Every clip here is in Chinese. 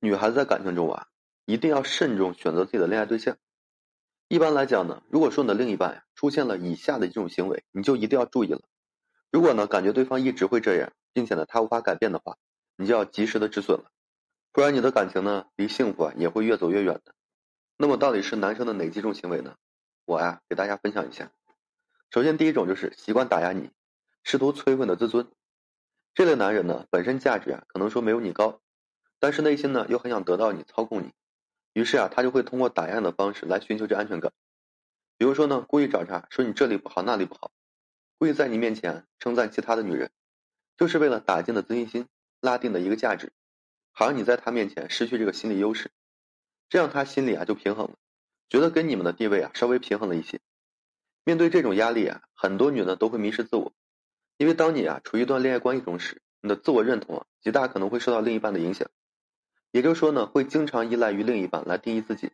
女孩子在感情中啊，一定要慎重选择自己的恋爱对象。一般来讲呢，如果说你的另一半呀出现了以下的这种行为，你就一定要注意了。如果呢感觉对方一直会这样，并且呢他无法改变的话，你就要及时的止损了，不然你的感情呢离幸福啊也会越走越远的。那么到底是男生的哪几种行为呢？我呀给大家分享一下。首先第一种就是习惯打压你，试图摧毁你的自尊。这类男人呢本身价值啊可能说没有你高。但是内心呢又很想得到你操控你，于是啊他就会通过打压的方式来寻求这安全感。比如说呢故意找茬说你这里不好那里不好，故意在你面前称赞其他的女人，就是为了打进的自信心，拉定的一个价值，好让你在他面前失去这个心理优势，这样他心里啊就平衡了，觉得跟你们的地位啊稍微平衡了一些。面对这种压力啊，很多女的都会迷失自我，因为当你啊处于一段恋爱关系中时，你的自我认同啊极大可能会受到另一半的影响。也就是说呢，会经常依赖于另一半来定义自己，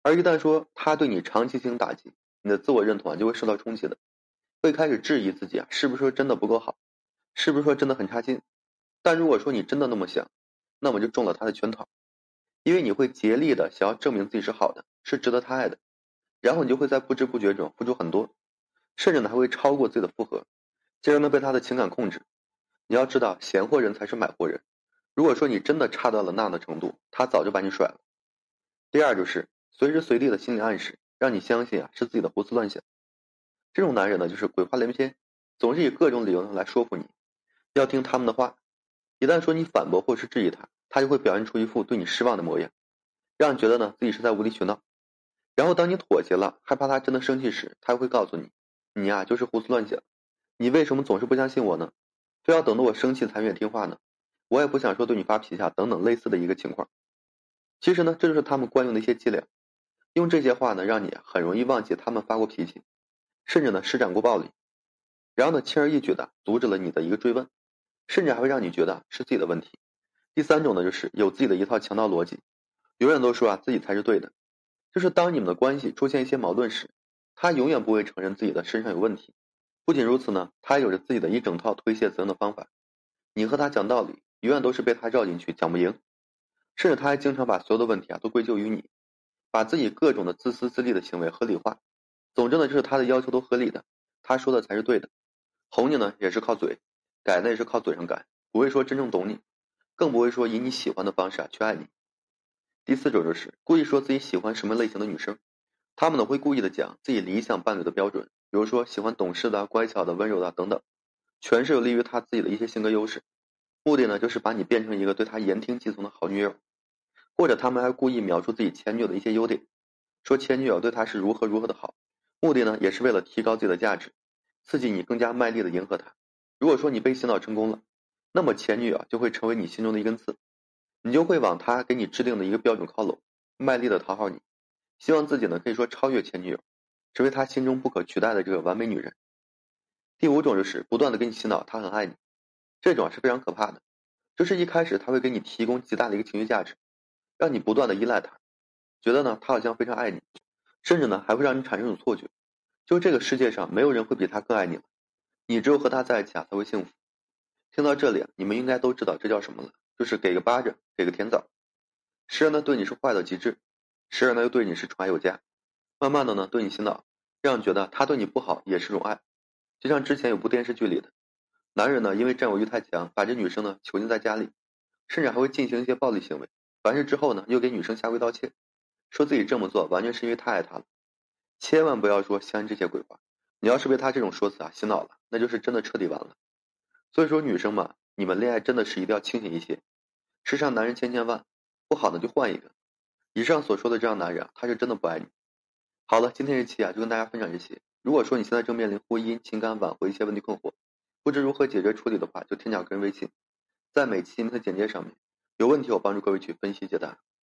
而一旦说他对你长期进行打击，你的自我认同啊就会受到冲击的，会开始质疑自己啊是不是说真的不够好，是不是说真的很差劲？但如果说你真的那么想，那么就中了他的圈套，因为你会竭力的想要证明自己是好的，是值得他爱的，然后你就会在不知不觉中付出很多，甚至呢还会超过自己的负荷，进而呢被他的情感控制。你要知道，闲货人才是买货人。如果说你真的差到了那样的程度，他早就把你甩了。第二就是随时随地的心理暗示，让你相信啊是自己的胡思乱想。这种男人呢，就是鬼话连篇，总是以各种理由来说服你，要听他们的话。一旦说你反驳或是质疑他，他就会表现出一副对你失望的模样，让你觉得呢自己是在无理取闹。然后当你妥协了，害怕他真的生气时，他又会告诉你，你呀就是胡思乱想，你为什么总是不相信我呢？非要等到我生气才愿意听话呢？我也不想说对你发脾气啊，等等类似的一个情况。其实呢，这就是他们惯用的一些伎俩，用这些话呢，让你很容易忘记他们发过脾气，甚至呢施展过暴力，然后呢轻而易举的阻止了你的一个追问，甚至还会让你觉得是自己的问题。第三种呢，就是有自己的一套强盗逻辑，永远都说啊自己才是对的，就是当你们的关系出现一些矛盾时，他永远不会承认自己的身上有问题。不仅如此呢，他还有着自己的一整套推卸责任的方法。你和他讲道理。永远都是被他绕进去，讲不赢，甚至他还经常把所有的问题啊都归咎于你，把自己各种的自私自利的行为合理化。总之呢，就是他的要求都合理的，他说的才是对的。哄你呢也是靠嘴，改呢也是靠嘴上改，不会说真正懂你，更不会说以你喜欢的方式啊去爱你。第四种就是故意说自己喜欢什么类型的女生，他们呢会故意的讲自己理想伴侣的标准，比如说喜欢懂事的、乖巧的、温柔的等等，全是有利于他自己的一些性格优势。目的呢，就是把你变成一个对他言听计从的好女友，或者他们还故意描述自己前女友的一些优点，说前女友对他是如何如何的好，目的呢，也是为了提高自己的价值，刺激你更加卖力的迎合他。如果说你被洗脑成功了，那么前女友就会成为你心中的一根刺，你就会往他给你制定的一个标准靠拢，卖力的讨好你，希望自己呢可以说超越前女友，成为他心中不可取代的这个完美女人。第五种就是不断的给你洗脑，他很爱你。这种是非常可怕的，就是一开始他会给你提供极大的一个情绪价值，让你不断的依赖他，觉得呢他好像非常爱你，甚至呢还会让你产生一种错觉，就这个世界上没有人会比他更爱你了，你只有和他在一起啊才会幸福。听到这里，你们应该都知道这叫什么了，就是给个巴掌，给个甜枣，时而呢对你是坏到极致，时而呢又对你是宠爱有加，慢慢的呢对你洗脑，让你觉得他对你不好也是种爱，就像之前有部电视剧里的。男人呢，因为占有欲太强，把这女生呢囚禁在家里，甚至还会进行一些暴力行为。完事之后呢，又给女生下跪道歉，说自己这么做完全是因为太爱她了。千万不要说相信这些鬼话，你要是被他这种说辞啊洗脑了，那就是真的彻底完了。所以说，女生嘛，你们恋爱真的是一定要清醒一些。世上男人千千万，不好的就换一个。以上所说的这样男人啊，他是真的不爱你。好了，今天这期啊就跟大家分享这些。如果说你现在正面临婚姻、情感挽回一些问题困惑，不知如何解决处理的话，就添加个人微信，在每期的简介上面。有问题我帮助各位去分析解答。